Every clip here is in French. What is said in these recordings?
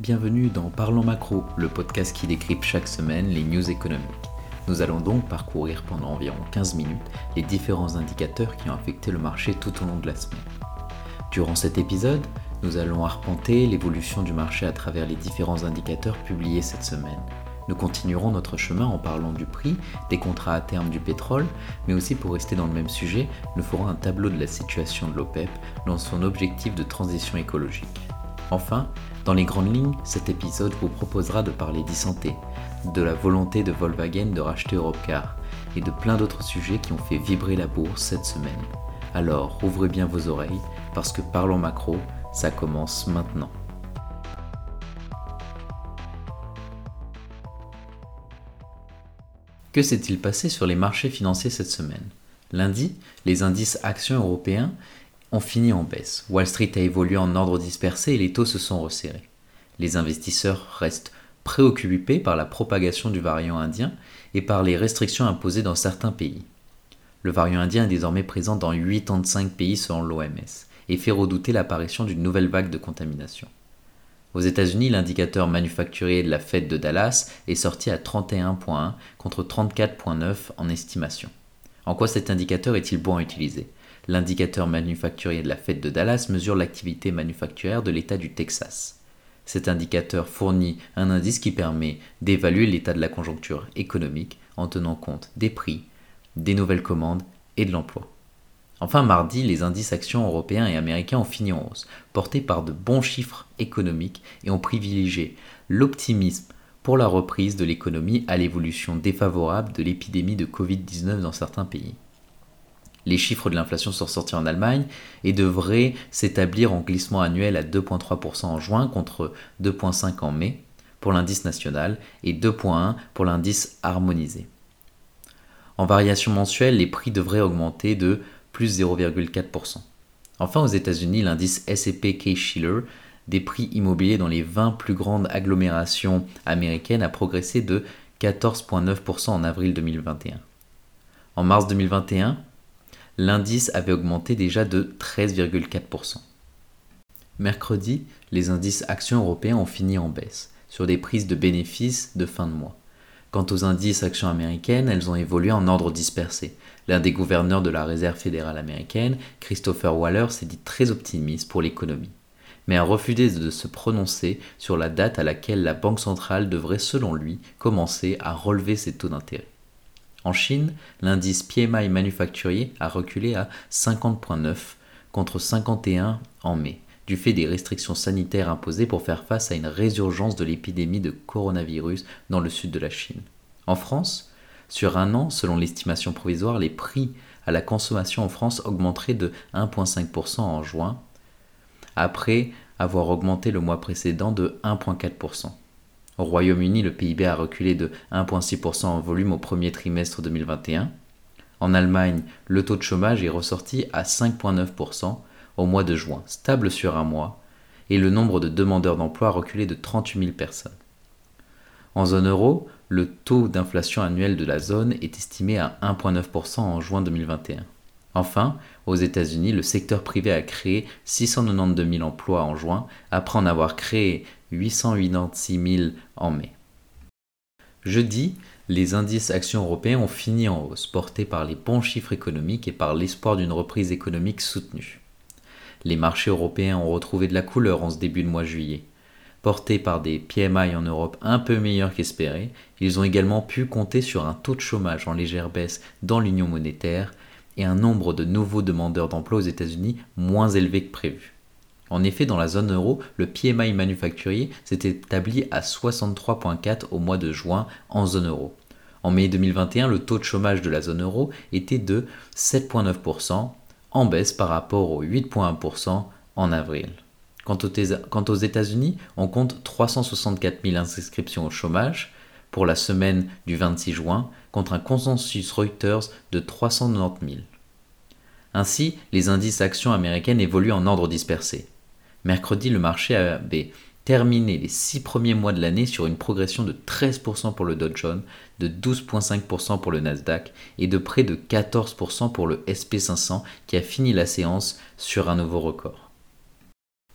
Bienvenue dans Parlons Macro, le podcast qui décrypte chaque semaine les news économiques. Nous allons donc parcourir pendant environ 15 minutes les différents indicateurs qui ont affecté le marché tout au long de la semaine. Durant cet épisode, nous allons arpenter l'évolution du marché à travers les différents indicateurs publiés cette semaine. Nous continuerons notre chemin en parlant du prix, des contrats à terme du pétrole, mais aussi pour rester dans le même sujet, nous ferons un tableau de la situation de l'OPEP dans son objectif de transition écologique. Enfin, dans les grandes lignes, cet épisode vous proposera de parler d'e-santé, de la volonté de Volkswagen de racheter Europcar et de plein d'autres sujets qui ont fait vibrer la bourse cette semaine. Alors, ouvrez bien vos oreilles parce que Parlons Macro, ça commence maintenant. Que s'est-il passé sur les marchés financiers cette semaine? Lundi, les indices actions européens ont fini en baisse. Wall Street a évolué en ordre dispersé et les taux se sont resserrés. Les investisseurs restent préoccupés par la propagation du variant indien et par les restrictions imposées dans certains pays. Le variant indien est désormais présent dans 85 pays selon l'OMS et fait redouter l'apparition d'une nouvelle vague de contamination. Aux États-Unis, l'indicateur manufacturier de la Fed de Dallas est sorti à 31.1 contre 34.9 en estimation. En quoi cet indicateur est-il bon à utiliser? L'indicateur manufacturier de la Fed de Dallas mesure l'activité manufacturière de l'État du Texas. Cet indicateur fournit un indice qui permet d'évaluer l'état de la conjoncture économique en tenant compte des prix, des nouvelles commandes et de l'emploi. Enfin, mardi, les indices actions européens et américains ont fini en hausse, portés par de bons chiffres économiques et ont privilégié l'optimisme pour la reprise de l'économie à l'évolution défavorable de l'épidémie de Covid-19 dans certains pays. Les chiffres de l'inflation sont sortis en Allemagne et devraient s'établir en glissement annuel à 2,3% en juin contre 2,5% en mai pour l'indice national et 2,1% pour l'indice harmonisé. En variation mensuelle, les prix devraient augmenter de plus 0,4%. Enfin, aux États-Unis, l'indice S&P Case-Shiller des prix immobiliers dans les 20 plus grandes agglomérations américaines a progressé de 14,9% en avril 2021. En mars 2021, l'indice avait augmenté déjà de 13,4%. Mercredi, les indices actions européens ont fini en baisse, sur des prises de bénéfices de fin de mois. Quant aux indices actions américaines, elles ont évolué en ordre dispersé. L'un des gouverneurs de la Réserve fédérale américaine, Christopher Waller, s'est dit très optimiste pour l'économie, mais a refusé de se prononcer sur la date à laquelle la Banque centrale devrait, selon lui, commencer à relever ses taux d'intérêt. En Chine, l'indice PMI manufacturier a reculé à 50,9 contre 51 en mai du fait des restrictions sanitaires imposées pour faire face à une résurgence de l'épidémie de coronavirus dans le sud de la Chine. En France, sur un an, selon l'estimation provisoire, les prix à la consommation en France augmenteraient de 1,5% en juin, après avoir augmenté le mois précédent de 1,4%. Au Royaume-Uni, le PIB a reculé de 1,6% en volume au premier trimestre 2021. En Allemagne, le taux de chômage est ressorti à 5,9%, au mois de juin, stable sur un mois, et le nombre de demandeurs d'emploi a reculé de 38 000 personnes. En zone euro, le taux d'inflation annuel de la zone est estimé à 1,9% en juin 2021. Enfin, aux États-Unis, le secteur privé a créé 692 000 emplois en juin, après en avoir créé 886 000 en mai. Jeudi, les indices actions européens ont fini en hausse, portés par les bons chiffres économiques et par l'espoir d'une reprise économique soutenue. Les marchés européens ont retrouvé de la couleur en ce début de mois de juillet. Portés par des PMI en Europe un peu meilleurs qu'espérés, ils ont également pu compter sur un taux de chômage en légère baisse dans l'union monétaire et un nombre de nouveaux demandeurs d'emploi aux États-Unis moins élevé que prévu. En effet, dans la zone euro, le PMI manufacturier s'est établi à 63,4 au mois de juin en zone euro. En mai 2021, le taux de chômage de la zone euro était de 7,9%, en baisse par rapport aux 8,1% en avril. Quant aux États-Unis, on compte 364 000 inscriptions au chômage pour la semaine du 26 juin contre un consensus Reuters de 390 000. Ainsi, les indices actions américaines évoluent en ordre dispersé. Mercredi, le marché avait terminé les six premiers mois de l'année sur une progression de 13% pour le Dow Jones, de 12,5% pour le Nasdaq et de près de 14% pour le SP500 qui a fini la séance sur un nouveau record.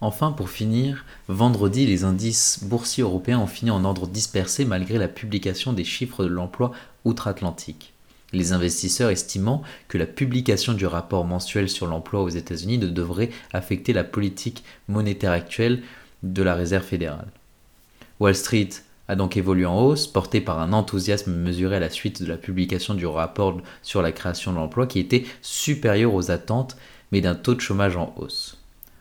Enfin, pour finir, vendredi, les indices boursiers européens ont fini en ordre dispersé malgré la publication des chiffres de l'emploi outre-Atlantique. Les investisseurs estimant que la publication du rapport mensuel sur l'emploi aux États-Unis ne devrait affecter la politique monétaire actuelle de la Réserve fédérale. Wall Street a donc évolué en hausse, porté par un enthousiasme mesuré à la suite de la publication du rapport sur la création de l'emploi qui était supérieur aux attentes, mais d'un taux de chômage en hausse.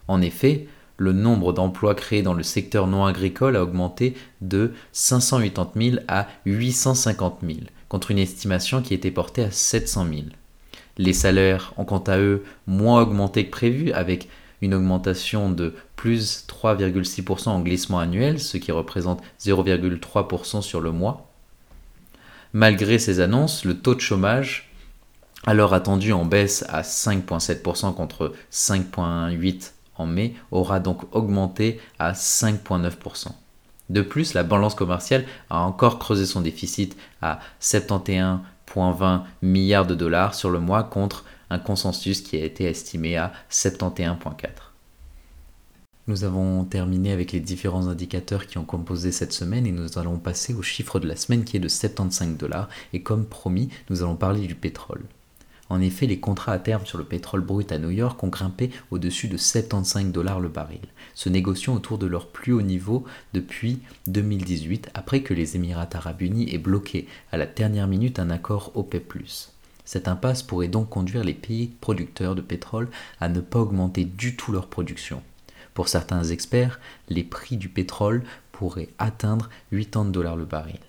En effet, le nombre d'emplois créés dans le secteur non agricole a augmenté de 580 000 à 850 000, contre une estimation qui était portée à 700 000. Les salaires ont quant à eux moins augmenté que prévu, avec une augmentation de plus 3,6% en glissement annuel, ce qui représente 0,3% sur le mois. Malgré ces annonces, le taux de chômage, alors attendu en baisse à 5,7% contre 5,8% en mai, aura donc augmenté à 5,9%. De plus, la balance commerciale a encore creusé son déficit à 71,20 milliards de dollars sur le mois contre un consensus qui a été estimé à 71,4. Nous avons terminé avec les différents indicateurs qui ont composé cette semaine et nous allons passer au chiffre de la semaine qui est de 75 dollars et comme promis, nous allons parler du pétrole. En effet, les contrats à terme sur le pétrole brut à New York ont grimpé au-dessus de 75 dollars le baril, se négociant autour de leur plus haut niveau depuis 2018 après que les Émirats arabes unis aient bloqué à la dernière minute un accord OPEP+. Cette impasse pourrait donc conduire les pays producteurs de pétrole à ne pas augmenter du tout leur production. Pour certains experts, les prix du pétrole pourraient atteindre 80 dollars le baril.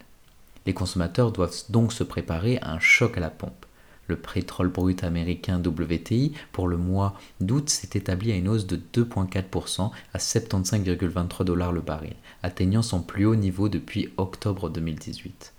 Les consommateurs doivent donc se préparer à un choc à la pompe. Le pétrole brut américain WTI pour le mois d'août s'est établi à une hausse de 2,4% à 75,23 dollars le baril, atteignant son plus haut niveau depuis octobre 2018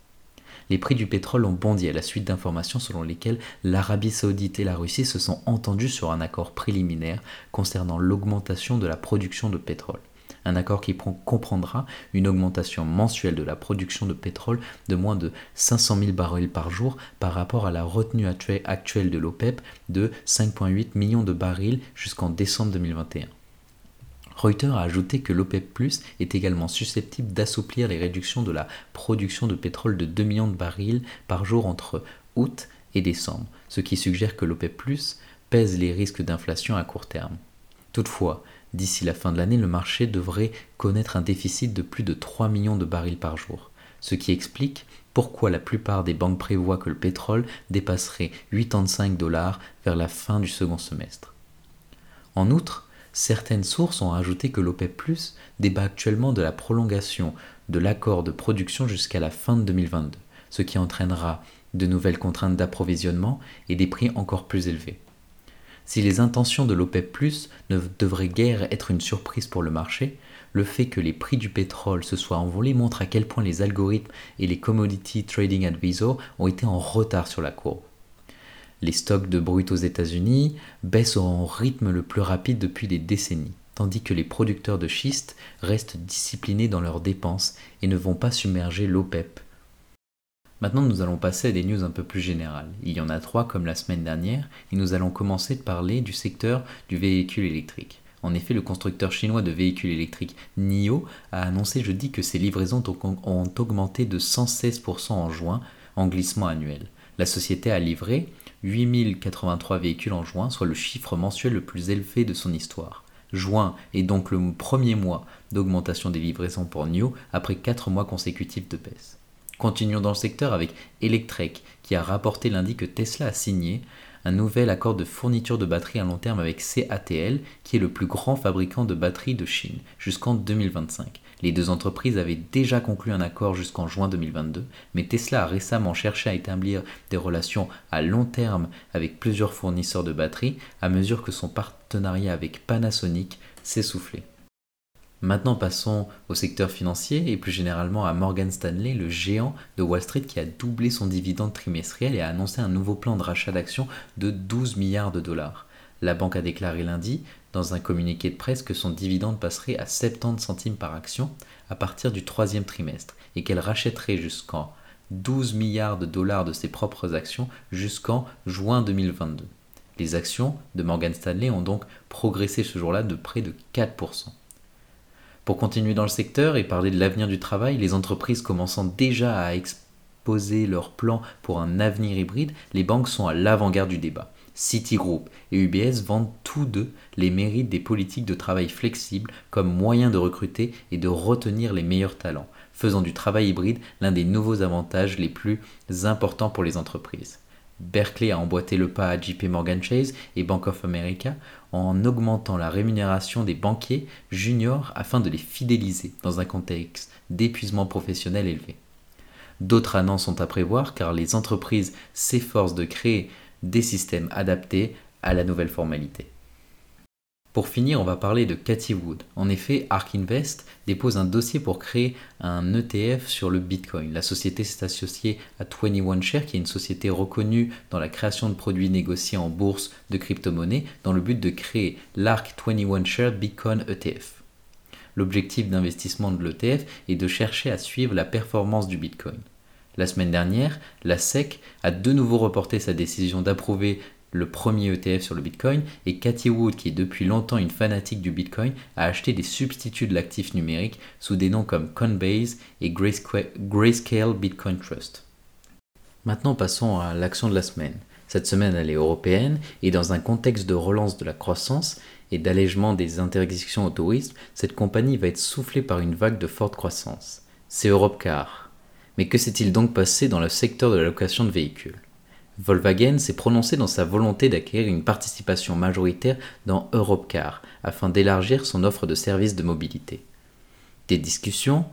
les prix du pétrole ont bondi à la suite d'informations selon lesquelles l'Arabie saoudite et la Russie se sont entendus sur un accord préliminaire concernant l'augmentation de la production de pétrole. Un accord qui comprendra une augmentation mensuelle de la production de pétrole de moins de 500 000 barils par jour par rapport à la retenue actuelle de l'OPEP de 5,8 millions de barils jusqu'en décembre 2021. Reuters a ajouté que l'OPEP est également susceptible d'assouplir les réductions de la production de pétrole de 2 millions de barils par jour entre août et décembre, ce qui suggère que l'OPEP pèse les risques d'inflation à court terme. Toutefois, d'ici la fin de l'année, le marché devrait connaître un déficit de plus de 3 millions de barils par jour, ce qui explique pourquoi la plupart des banques prévoient que le pétrole dépasserait 85 dollars vers la fin du second semestre. En outre, certaines sources ont ajouté que l'OPEP débat actuellement de la prolongation de l'accord de production jusqu'à la fin de 2022, ce qui entraînera de nouvelles contraintes d'approvisionnement et des prix encore plus élevés. Si les intentions de l'OPEP ne devraient guère être une surprise pour le marché, le fait que les prix du pétrole se soient envolés montre à quel point les algorithmes et les commodity trading advisors ont été en retard sur la courbe. Les stocks de brut aux États-Unis baissent au rythme le plus rapide depuis des décennies, tandis que les producteurs de schiste restent disciplinés dans leurs dépenses et ne vont pas submerger l'OPEP. Maintenant, nous allons passer à des news un peu plus générales. Il y en a trois comme la semaine dernière, et nous allons commencer de parler du secteur du véhicule électrique. En effet, le constructeur chinois de véhicules électriques NIO a annoncé jeudi que ses livraisons ont augmenté de 116% en juin en glissement annuel. La société a livré 8083 véhicules en juin, soit le chiffre mensuel le plus élevé de son histoire. Juin est donc le premier mois d'augmentation des livraisons pour NIO après 4 mois consécutifs de baisse. Continuons dans le secteur avec Electrek qui a rapporté lundi que Tesla a signé un nouvel accord de fourniture de batteries à long terme avec CATL, qui est le plus grand fabricant de batteries de Chine, jusqu'en 2025. Les deux entreprises avaient déjà conclu un accord jusqu'en juin 2022, mais Tesla a récemment cherché à établir des relations à long terme avec plusieurs fournisseurs de batteries à mesure que son partenariat avec Panasonic s'essoufflait. Maintenant passons au secteur financier et plus généralement à Morgan Stanley, le géant de Wall Street qui a doublé son dividende trimestriel et a annoncé un nouveau plan de rachat d'actions de 12 milliards de dollars. La banque a déclaré lundi dans un communiqué de presse que son dividende passerait à 70 centimes par action à partir du troisième trimestre et qu'elle rachèterait jusqu'en 12 milliards de dollars de ses propres actions jusqu'en juin 2022. Les actions de Morgan Stanley ont donc progressé ce jour-là de près de 4%. Pour continuer dans le secteur et parler de l'avenir du travail, les entreprises commençant déjà à exposer leurs plans pour un avenir hybride, les banques sont à l'avant-garde du débat. Citigroup et UBS vendent tous deux les mérites des politiques de travail flexibles comme moyen de recruter et de retenir les meilleurs talents, faisant du travail hybride l'un des nouveaux avantages les plus importants pour les entreprises. Berkeley a emboîté le pas à JP Morgan Chase et Bank of America en augmentant la rémunération des banquiers juniors afin de les fidéliser dans un contexte d'épuisement professionnel élevé. D'autres annonces sont à prévoir car les entreprises s'efforcent de créer des systèmes adaptés à la nouvelle formalité. Pour finir, on va parler de Cathy Wood. En effet, Ark Invest dépose un dossier pour créer un ETF sur le Bitcoin. La société s'est associée à 21 Share, qui est une société reconnue dans la création de produits négociés en bourse de crypto-monnaies, dans le but de créer l'Ark 21 Share Bitcoin ETF. L'objectif d'investissement de l'ETF est de chercher à suivre la performance du Bitcoin. La semaine dernière, la SEC a de nouveau reporté sa décision d'approuver le premier ETF sur le Bitcoin, et Cathy Wood, qui est depuis longtemps une fanatique du Bitcoin, a acheté des substituts de l'actif numérique sous des noms comme Coinbase et Grayscale Bitcoin Trust. Maintenant passons à l'action de la semaine. Cette semaine elle est européenne et dans un contexte de relance de la croissance et d'allègement des interdictions au tourisme, cette compagnie va être soufflée par une vague de forte croissance. C'est Europcar. Mais que s'est-il donc passé dans le secteur de la location de véhicules? Volkswagen s'est prononcé dans sa volonté d'acquérir une participation majoritaire dans Europcar afin d'élargir son offre de services de mobilité. Des discussions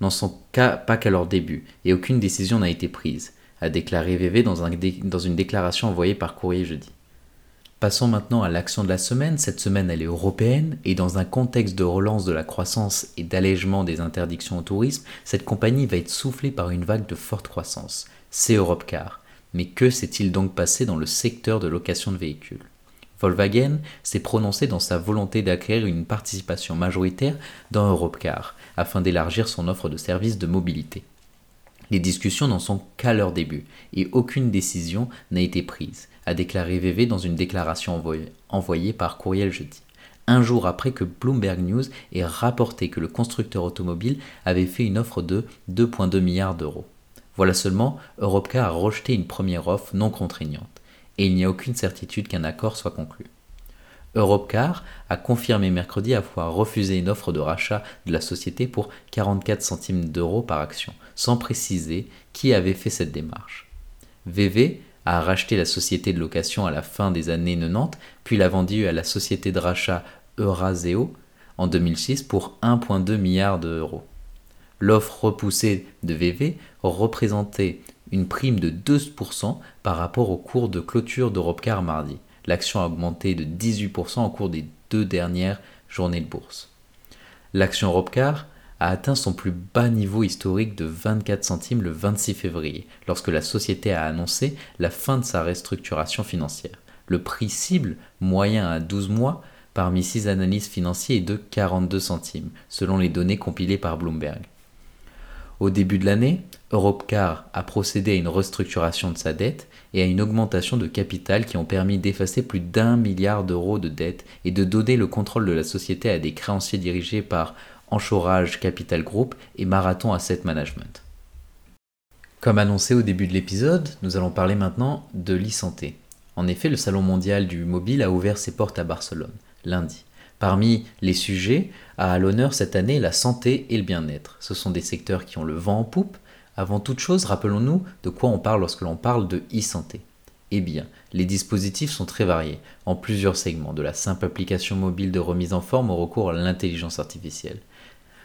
n'en sont pas qu'à leur début et aucune décision n'a été prise, a déclaré VV dans, une déclaration envoyée par courrier jeudi. Passons maintenant à l'action de la semaine. Cette semaine, elle est européenne et dans un contexte de relance de la croissance et d'allègement des interdictions au tourisme, cette compagnie va être soufflée par une vague de forte croissance. C'est Europcar. Mais que s'est-il donc passé dans le secteur de location de véhicules? Volkswagen s'est prononcé dans sa volonté d'acquérir une participation majoritaire dans Europcar afin d'élargir son offre de services de mobilité. Les discussions n'en sont qu'à leur début et aucune décision n'a été prise, a déclaré VV dans une déclaration envoyée, par courriel jeudi. Un jour après que Bloomberg News ait rapporté que le constructeur automobile avait fait une offre de 2,2 milliards d'euros. Voilà seulement, Europcar a rejeté une première offre non contraignante, et il n'y a aucune certitude qu'un accord soit conclu. Europcar a confirmé mercredi avoir refusé une offre de rachat de la société pour 44 centimes d'euros par action, sans préciser qui avait fait cette démarche. VV a racheté la société de location à la fin des années 90, puis l'a vendue à la société de rachat Euraseo en 2006 pour 1,2 milliard d'euros. L'offre repoussée de VV représentait une prime de 12% par rapport au cours de clôture d'Europecar mardi. L'action a augmenté de 18% au cours des deux dernières journées de bourse. L'action Europcar a atteint son plus bas niveau historique de 24 centimes le 26 février, lorsque la société a annoncé la fin de sa restructuration financière. Le prix cible moyen à 12 mois parmi 6 analystes financiers est de 42 centimes, selon les données compilées par Bloomberg. Au début de l'année, Europcar a procédé à une restructuration de sa dette et à une augmentation de capital qui ont permis d'effacer plus d'un milliard d'euros de dette et de donner le contrôle de la société à des créanciers dirigés par Anchorage Capital Group et Marathon Asset Management. Comme annoncé au début de l'épisode, nous allons parler maintenant de l'e-santé. En effet, le Salon mondial du mobile a ouvert ses portes à Barcelone, lundi. Parmi les sujets, à l'honneur cette année la santé et le bien-être. Ce sont des secteurs qui ont le vent en poupe. Avant toute chose, rappelons-nous de quoi on parle lorsque l'on parle de e-santé. Eh bien, les dispositifs sont très variés, en plusieurs segments, de la simple application mobile de remise en forme au recours à l'intelligence artificielle.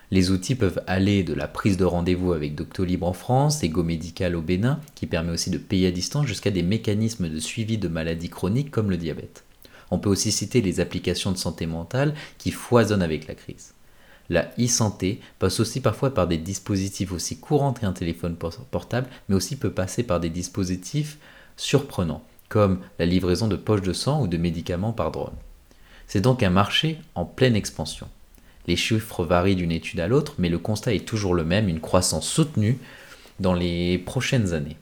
Les outils peuvent aller de la prise de rendez-vous avec Doctolib en France, Ego Médical au Bénin, qui permet aussi de payer à distance, jusqu'à des mécanismes de suivi de maladies chroniques comme le diabète. On peut aussi citer les applications de santé mentale qui foisonnent avec la crise. La e-santé passe aussi parfois par des dispositifs aussi courants qu'un téléphone portable, mais aussi peut passer par des dispositifs surprenants, comme la livraison de poches de sang ou de médicaments par drone. C'est donc un marché en pleine expansion. Les chiffres varient d'une étude à l'autre, mais le constat est toujours le même, une croissance soutenue dans les prochaines années.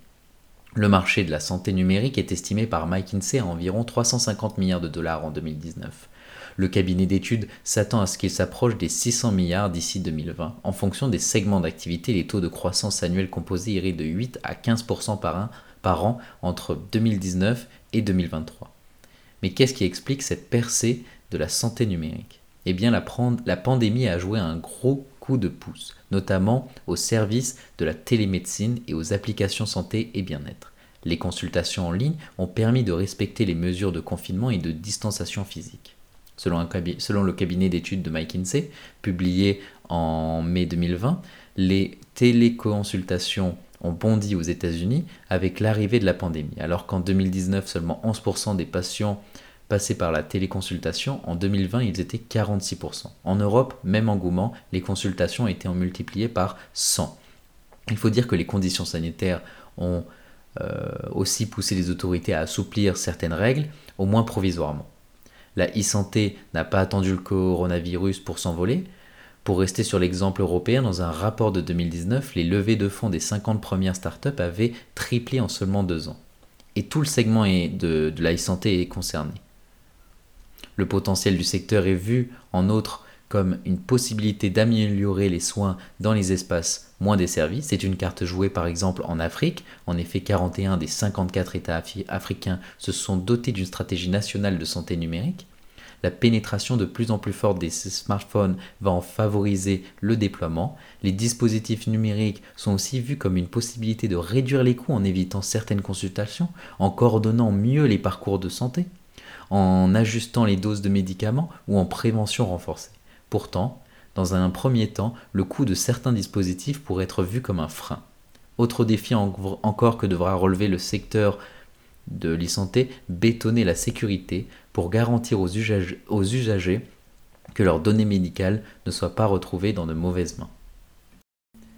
Le marché de la santé numérique est estimé par McKinsey à environ 350 milliards de dollars en 2019. Le cabinet d'études s'attend à ce qu'il s'approche des 600 milliards d'ici 2020. En fonction des segments d'activité, les taux de croissance annuels composés iraient de 8 à 15% par, par an entre 2019 et 2023. Mais qu'est-ce qui explique cette percée de la santé numérique? Eh bien, la pandémie a joué un gros coup de pouce, notamment au service de la télémédecine et aux applications santé et bien-être. Les consultations en ligne ont permis de respecter les mesures de confinement et de distanciation physique. Selon, le cabinet d'études de McKinsey, publié en mai 2020, les téléconsultations ont bondi aux États-Unis avec l'arrivée de la pandémie. Alors qu'en 2019, seulement 11% des patients passaient par la téléconsultation, en 2020, ils étaient 46%. En Europe, même engouement, les consultations étaient en multipliées par 100. Il faut dire que les conditions sanitaires ont euh, aussi pousser les autorités à assouplir certaines règles, au moins provisoirement. La e-santé n'a pas attendu le coronavirus pour s'envoler. Pour rester sur l'exemple européen, dans un rapport de 2019, les levées de fonds des 50 premières startups avaient triplé en seulement deux ans. Et tout le segment de, de la e-santé est concerné. Le potentiel du secteur est vu, en outre, comme une possibilité d'améliorer les soins dans les espaces moins desservis. C'est une carte jouée par exemple en Afrique. En effet, 41 des 54 États africains se sont dotés d'une stratégie nationale de santé numérique. La pénétration de plus en plus forte des smartphones va en favoriser le déploiement. Les dispositifs numériques sont aussi vus comme une possibilité de réduire les coûts en évitant certaines consultations, en coordonnant mieux les parcours de santé, en ajustant les doses de médicaments ou en prévention renforcée. Pourtant, dans un premier temps, le coût de certains dispositifs pourrait être vu comme un frein. Autre défi encore que devra relever le secteur de l'e-santé, bétonner la sécurité pour garantir aux, aux usagers que leurs données médicales ne soient pas retrouvées dans de mauvaises mains.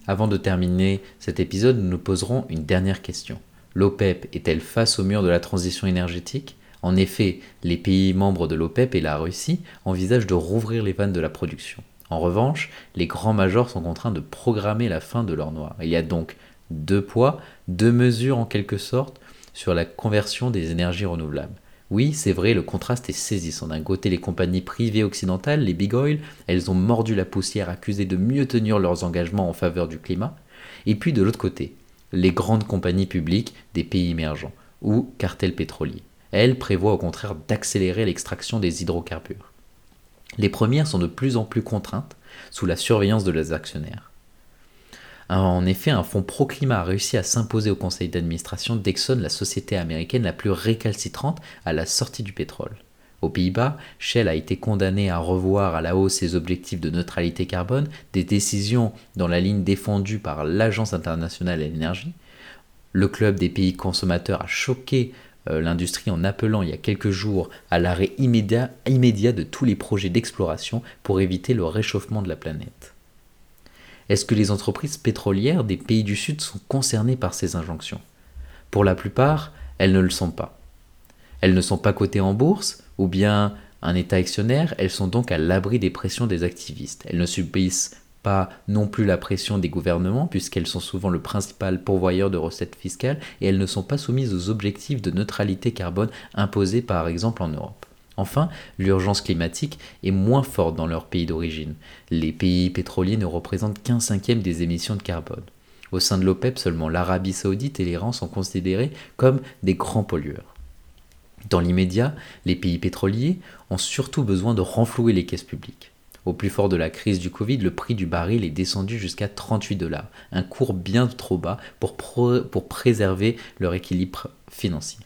Avant de terminer cet épisode, nous nous poserons une dernière question. L'OPEP est-elle face au mur de la transition énergétique? En effet, les pays membres de l'OPEP et la Russie envisagent de rouvrir les vannes de la production. En revanche, les grands majors sont contraints de programmer la fin de leur noir. Il y a donc deux poids, deux mesures en quelque sorte sur la conversion des énergies renouvelables. Oui, c'est vrai, le contraste est saisissant. D'un côté, les compagnies privées occidentales, les big oil, elles ont mordu la poussière accusées de mieux tenir leurs engagements en faveur du climat. Et puis de l'autre côté, les grandes compagnies publiques des pays émergents ou cartels pétroliers elle prévoit au contraire d'accélérer l'extraction des hydrocarbures. Les premières sont de plus en plus contraintes sous la surveillance de leurs actionnaires. En effet, un fonds pro-climat a réussi à s'imposer au conseil d'administration d'Exxon, la société américaine la plus récalcitrante à la sortie du pétrole. Aux Pays-Bas, Shell a été condamné à revoir à la hausse ses objectifs de neutralité carbone, des décisions dans la ligne défendue par l'Agence internationale de l'énergie. Le club des pays consommateurs a choqué l'industrie en appelant il y a quelques jours à l'arrêt immédiat, immédiat de tous les projets d'exploration pour éviter le réchauffement de la planète. Est-ce que les entreprises pétrolières des pays du Sud sont concernées par ces injonctions? Pour la plupart, elles ne le sont pas. Elles ne sont pas cotées en bourse, ou bien un État actionnaire, elles sont donc à l'abri des pressions des activistes. Elles ne subissent pas non plus la pression des gouvernements, puisqu'elles sont souvent le principal pourvoyeur de recettes fiscales, et elles ne sont pas soumises aux objectifs de neutralité carbone imposés par exemple en Europe. Enfin, l'urgence climatique est moins forte dans leur pays d'origine. Les pays pétroliers ne représentent qu'un cinquième des émissions de carbone. Au sein de l'OPEP, seulement l'Arabie saoudite et l'Iran sont considérés comme des grands pollueurs. Dans l'immédiat, les pays pétroliers ont surtout besoin de renflouer les caisses publiques. Au plus fort de la crise du Covid, le prix du baril est descendu jusqu'à 38 dollars, un cours bien trop bas pour, préserver leur équilibre financier.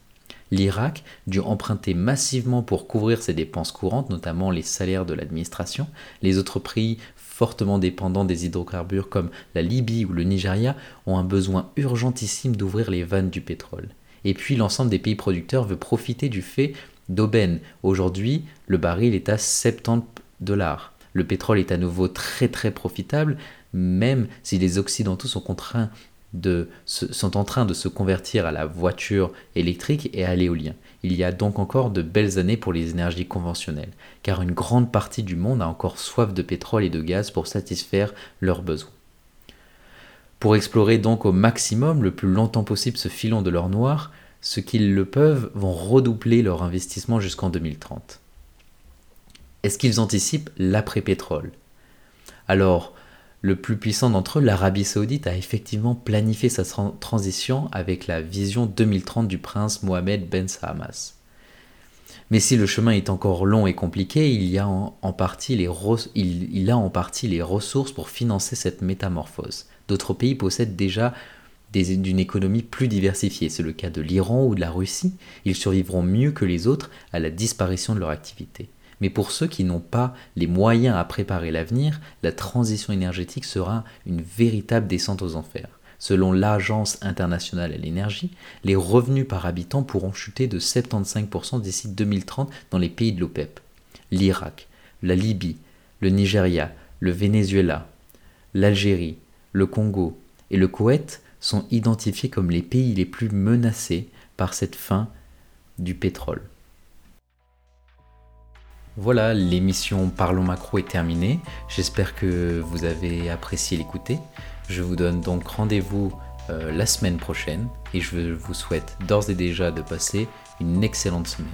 L'Irak dut emprunter massivement pour couvrir ses dépenses courantes, notamment les salaires de l'administration. Les autres pays fortement dépendants des hydrocarbures comme la Libye ou le Nigeria ont un besoin urgentissime d'ouvrir les vannes du pétrole. Et puis l'ensemble des pays producteurs veut profiter du fait d'aubaine. Aujourd'hui, le baril est à 70 dollars le pétrole est à nouveau très très profitable, même si les Occidentaux sont en train de se convertir à la voiture électrique et à l'éolien. Il y a donc encore de belles années pour les énergies conventionnelles, car une grande partie du monde a encore soif de pétrole et de gaz pour satisfaire leurs besoins. Pour explorer donc au maximum le plus longtemps possible ce filon de l'or noir, ceux qui le peuvent vont redoubler leur investissement jusqu'en 2030. Est-ce qu'ils anticipent l'après-pétrole? Alors, le plus puissant d'entre eux, l'Arabie saoudite, a effectivement planifié sa transition avec la vision 2030 du prince Mohamed Ben Sahamas. Mais si le chemin est encore long et compliqué, il, a en, partie les il, a en partie les ressources pour financer cette métamorphose. D'autres pays possèdent déjà d'une économie plus diversifiée. C'est le cas de l'Iran ou de la Russie. Ils survivront mieux que les autres à la disparition de leur activité. Mais pour ceux qui n'ont pas les moyens à préparer l'avenir, la transition énergétique sera une véritable descente aux enfers. Selon l'Agence internationale à l'énergie, les revenus par habitant pourront chuter de 75% d'ici 2030 dans les pays de l'OPEP. L'Irak, la Libye, le Nigeria, le Venezuela, l'Algérie, le Congo et le Koweït sont identifiés comme les pays les plus menacés par cette fin du pétrole. Voilà, l'émission Parlons Macro est terminée. J'espère que vous avez apprécié l'écouter. Je vous donne donc rendez-vous euh, la semaine prochaine et je vous souhaite d'ores et déjà de passer une excellente semaine.